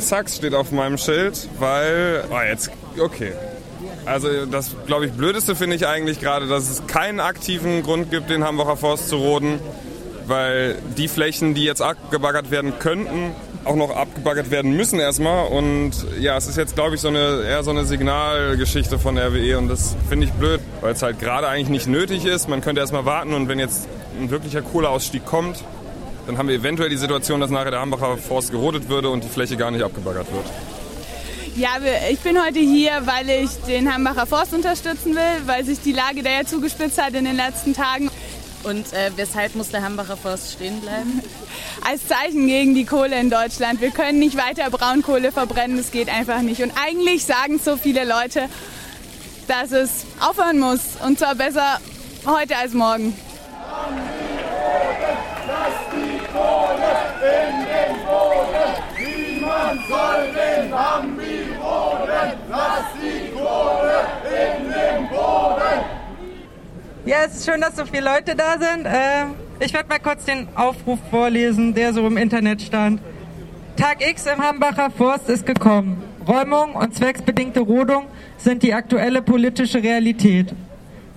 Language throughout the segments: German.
Sachs steht auf meinem Schild, weil... Oh, jetzt... Okay. Also das, glaube ich, Blödeste finde ich eigentlich gerade, dass es keinen aktiven Grund gibt, den Hambacher Forst zu roden, weil die Flächen, die jetzt abgebaggert werden könnten, auch noch abgebaggert werden müssen erstmal. Und ja, es ist jetzt, glaube ich, so eine, eher so eine Signalgeschichte von RWE und das finde ich blöd, weil es halt gerade eigentlich nicht nötig ist. Man könnte erstmal warten und wenn jetzt ein wirklicher Kohleausstieg kommt, dann haben wir eventuell die Situation, dass nachher der Hambacher Forst gerodet würde und die Fläche gar nicht abgebaggert wird. Ja, ich bin heute hier, weil ich den Hambacher Forst unterstützen will, weil sich die Lage da ja zugespitzt hat in den letzten Tagen. Und äh, weshalb muss der Hambacher Forst stehen bleiben? Als Zeichen gegen die Kohle in Deutschland. Wir können nicht weiter Braunkohle verbrennen, das geht einfach nicht. Und eigentlich sagen so viele Leute, dass es aufhören muss. Und zwar besser heute als morgen. Niemand soll den Bambi roden. Lass die Kohle in den Boden. Ja, es ist schön, dass so viele Leute da sind. Äh, ich werde mal kurz den Aufruf vorlesen, der so im Internet stand. Tag X im Hambacher Forst ist gekommen. Räumung und zwecksbedingte Rodung sind die aktuelle politische Realität.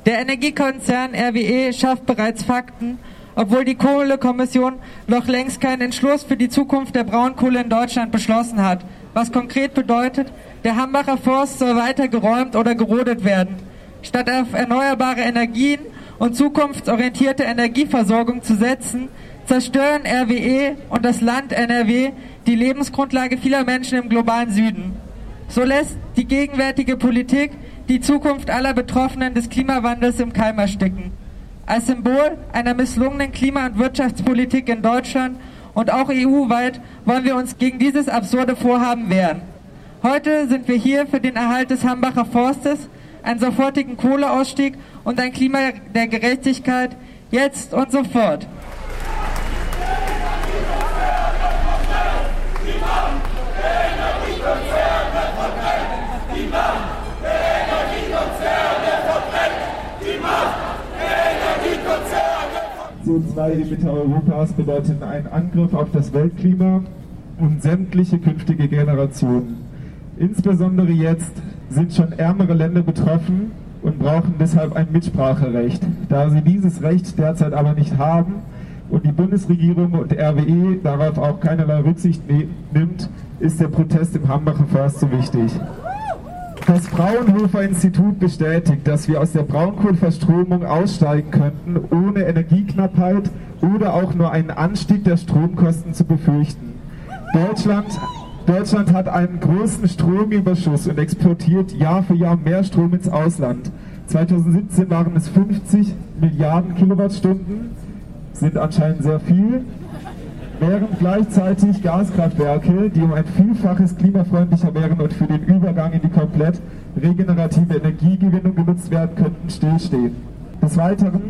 Der Energiekonzern RWE schafft bereits Fakten, obwohl die Kohlekommission noch längst keinen Entschluss für die Zukunft der Braunkohle in Deutschland beschlossen hat. Was konkret bedeutet, der Hambacher Forst soll weiter geräumt oder gerodet werden. Statt auf erneuerbare Energien und zukunftsorientierte Energieversorgung zu setzen, zerstören RWE und das Land NRW die Lebensgrundlage vieler Menschen im globalen Süden. So lässt die gegenwärtige Politik die Zukunft aller Betroffenen des Klimawandels im Keim ersticken. Als Symbol einer misslungenen Klima- und Wirtschaftspolitik in Deutschland und auch EU-weit wollen wir uns gegen dieses absurde Vorhaben wehren. Heute sind wir hier für den Erhalt des Hambacher Forstes, einen sofortigen Kohleausstieg und ein Klima der Gerechtigkeit jetzt und sofort. CO2-Emitter Europas bedeuten einen Angriff auf das Weltklima und sämtliche künftige Generationen. Insbesondere jetzt sind schon ärmere Länder betroffen und brauchen deshalb ein Mitspracherecht. Da sie dieses Recht derzeit aber nicht haben und die Bundesregierung und RWE darauf auch keinerlei Rücksicht ne nimmt, ist der Protest im Hambacher Forst so wichtig. Das Fraunhofer Institut bestätigt, dass wir aus der Braunkohleverstromung aussteigen könnten, ohne Energieknappheit oder auch nur einen Anstieg der Stromkosten zu befürchten. Deutschland Deutschland hat einen großen Stromüberschuss und exportiert Jahr für Jahr mehr Strom ins Ausland. 2017 waren es 50 Milliarden Kilowattstunden, sind anscheinend sehr viel, während gleichzeitig Gaskraftwerke, die um ein Vielfaches klimafreundlicher wären und für den Übergang in die komplett regenerative Energiegewinnung genutzt werden könnten, stillstehen. Des Weiteren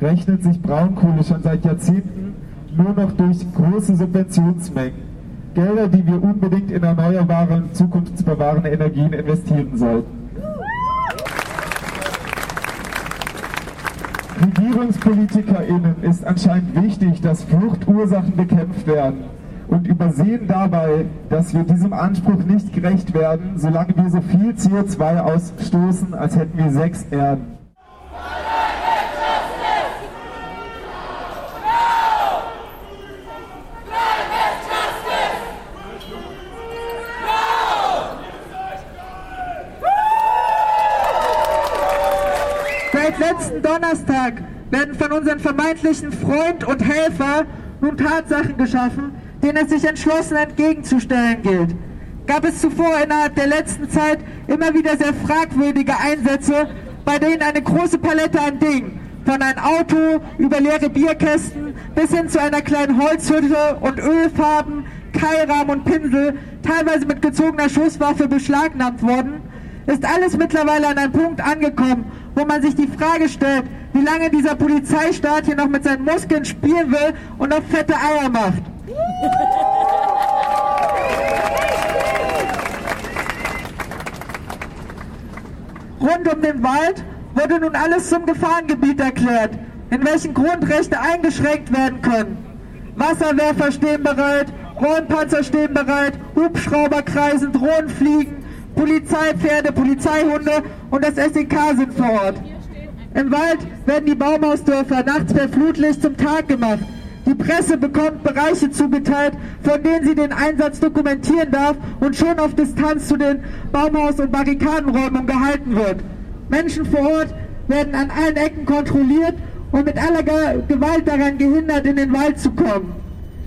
rechnet sich Braunkohle schon seit Jahrzehnten nur noch durch große Subventionsmengen. Gelder, die wir unbedingt in erneuerbare und zukunftsbewahrende Energien investieren sollten. RegierungspolitikerInnen ist anscheinend wichtig, dass Fluchtursachen bekämpft werden und übersehen dabei, dass wir diesem Anspruch nicht gerecht werden, solange wir so viel CO2 ausstoßen, als hätten wir sechs Erden. Letzten Donnerstag werden von unseren vermeintlichen Freund und Helfer nun Tatsachen geschaffen, denen es sich entschlossen entgegenzustellen gilt. Gab es zuvor innerhalb der letzten Zeit immer wieder sehr fragwürdige Einsätze, bei denen eine große Palette an Dingen, von einem Auto über leere Bierkästen bis hin zu einer kleinen Holzhütte und Ölfarben, Keilrahmen und Pinsel, teilweise mit gezogener Schusswaffe beschlagnahmt worden, ist alles mittlerweile an einem Punkt angekommen, wo man sich die Frage stellt, wie lange dieser Polizeistaat hier noch mit seinen Muskeln spielen will und noch fette Eier macht. Rund um den Wald wurde nun alles zum Gefahrengebiet erklärt, in welchen Grundrechte eingeschränkt werden können. Wasserwerfer stehen bereit, Räumpanzer stehen bereit, Hubschrauber kreisen, Drohnen fliegen, Polizeipferde, Polizeihunde und das SEK sind vor Ort. Im Wald werden die Baumhausdörfer nachts per Flutlicht zum Tag gemacht. Die Presse bekommt Bereiche zugeteilt, von denen sie den Einsatz dokumentieren darf und schon auf Distanz zu den Baumhaus- und Barrikadenräumungen gehalten wird. Menschen vor Ort werden an allen Ecken kontrolliert und mit aller Gewalt daran gehindert, in den Wald zu kommen.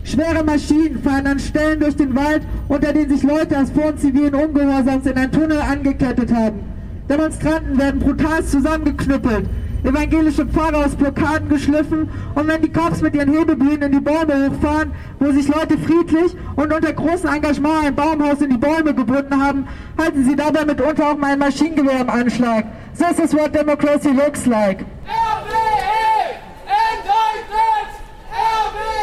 Schwere Maschinen fahren an Stellen durch den Wald, unter denen sich Leute aus Form zivilen Ungehorsams in einen Tunnel angekettet haben. Demonstranten werden brutal zusammengeknüppelt, evangelische Pfarrer aus Blockaden geschliffen und wenn die Cops mit ihren Hebebühnen in die Bäume hochfahren, wo sich Leute friedlich und unter großem Engagement ein Baumhaus in die Bäume gebunden haben, halten sie dabei mitunter auch mal ein Maschinengewehr im Anschlag. This is what democracy looks like. RWE! Indictment! RWE!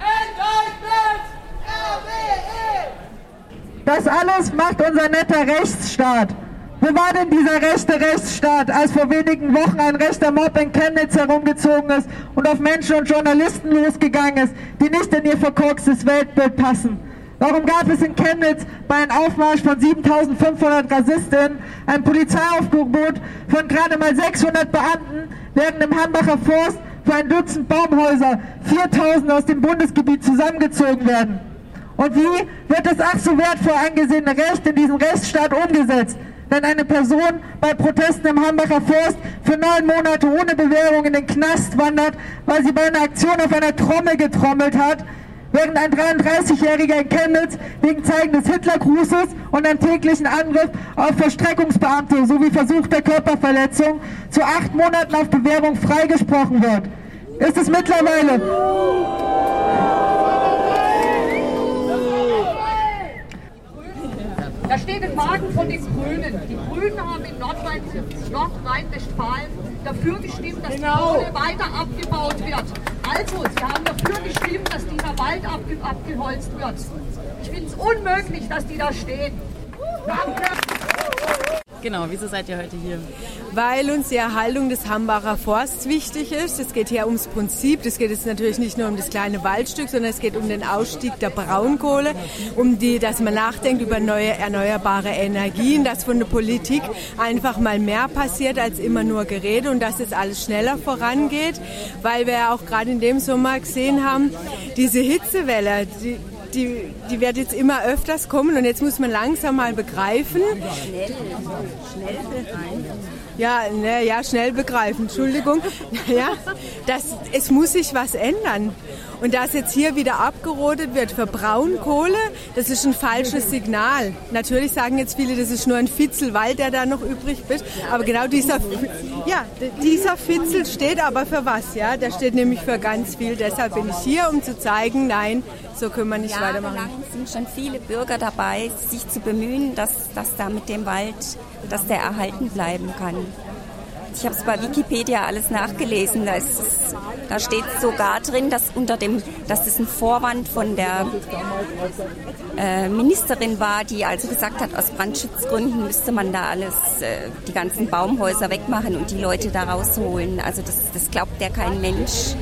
Indictment! RWE! Das alles macht unser netter Rechtsstaat. Wo war denn dieser rechte Rechtsstaat, als vor wenigen Wochen ein rechter Mob in Chemnitz herumgezogen ist und auf Menschen und Journalisten losgegangen ist, die nicht in ihr verkorkstes Weltbild passen? Warum gab es in Chemnitz bei einem Aufmarsch von 7500 Rassistinnen ein Polizeiaufgebot von gerade mal 600 Beamten, während im Hambacher Forst für ein Dutzend Baumhäuser 4000 aus dem Bundesgebiet zusammengezogen werden? Und wie wird das ach so wertvoll angesehene Recht in diesem Rechtsstaat umgesetzt? wenn eine Person bei Protesten im Hambacher Forst für neun Monate ohne Bewährung in den Knast wandert, weil sie bei einer Aktion auf einer Trommel getrommelt hat, während ein 33-Jähriger in Chemnitz wegen Zeigen des Hitlergrußes und einem täglichen Angriff auf Verstreckungsbeamte sowie versuchter Körperverletzung zu acht Monaten auf Bewährung freigesprochen wird. Ist es mittlerweile Da steht ein Wagen von den Grünen. Die Grünen haben in Nordrhein-Westfalen dafür gestimmt, dass Genau. die Kohle weiter abgebaut wird. Also, sie haben dafür gestimmt, dass dieser Wald abge abgeholzt wird. Ich finde es unmöglich, dass die da stehen. Danke. Genau, wieso seid ihr heute hier? Weil uns die Erhaltung des Hambacher Forsts wichtig ist. Es geht hier ums Prinzip. Es geht jetzt natürlich nicht nur um das kleine Waldstück, sondern es geht um den Ausstieg der Braunkohle, um die, dass man nachdenkt über neue erneuerbare Energien, dass von der Politik einfach mal mehr passiert als immer nur Gerede und dass es alles schneller vorangeht, weil wir ja auch gerade in dem Sommer gesehen haben, diese Hitzewelle, die, die, die wird jetzt immer öfters kommen und jetzt muss man langsam mal begreifen. Ja, ne, ja, schnell begreifen, Entschuldigung. Ja, das, es muss sich was ändern. Und dass jetzt hier wieder abgerodet wird für Braunkohle, das ist ein falsches Signal. Natürlich sagen jetzt viele, das ist nur ein Fitzelwald, der da noch übrig ist. Aber genau dieser, ja, dieser Fitzel steht aber für was? Ja, der steht nämlich für ganz viel. Deshalb bin ich hier, um zu zeigen, nein, so können wir nicht weitermachen. Jahrelang sind schon viele Bürger dabei, sich zu bemühen, dass, dass da mit dem Wald, dass der erhalten bleiben kann. Ich habe es bei Wikipedia alles nachgelesen. Da, ist da steht sogar drin, dass unter dem, dass es ein Vorwand von der äh, Ministerin war, die also gesagt hat, aus Brandschutzgründen müsste man da alles, äh, die ganzen Baumhäuser wegmachen und die Leute da rausholen. Also das, das glaubt ja kein Mensch.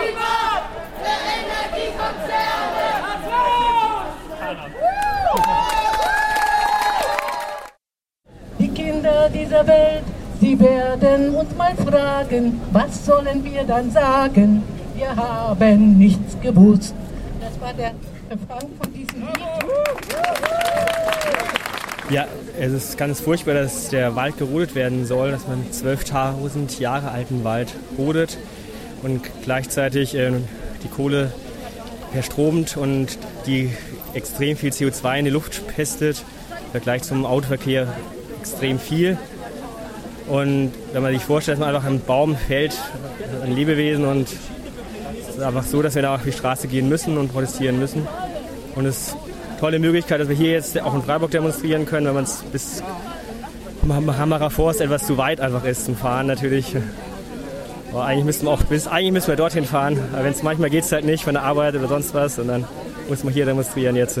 Die Kinder dieser Welt, sie werden uns mal fragen, was sollen wir dann sagen? Wir haben nichts gewusst. Das war der Refrain von diesem Lied. Ja, es ist ganz furchtbar, dass der Wald gerodet werden soll, dass man 12.000 Jahre alten Wald rodet und gleichzeitig äh, die Kohle verstromt und die extrem viel CO2 in die Luft pestet, im Vergleich zum Autoverkehr extrem viel. Und wenn man sich vorstellt, dass man einfach ein Baum fällt, ein Lebewesen und es ist einfach so, dass wir da auf die Straße gehen müssen und protestieren müssen. Und es ist eine tolle Möglichkeit, dass wir hier jetzt auch in Freiburg demonstrieren können, wenn man es bis Hammerer Forst etwas zu weit einfach ist zum Fahren natürlich. Aber eigentlich müssen wir auch bis, eigentlich müssen wir dorthin fahren. Aber wenn manchmal geht es halt nicht von der Arbeit oder sonst was und dann muss man hier demonstrieren jetzt.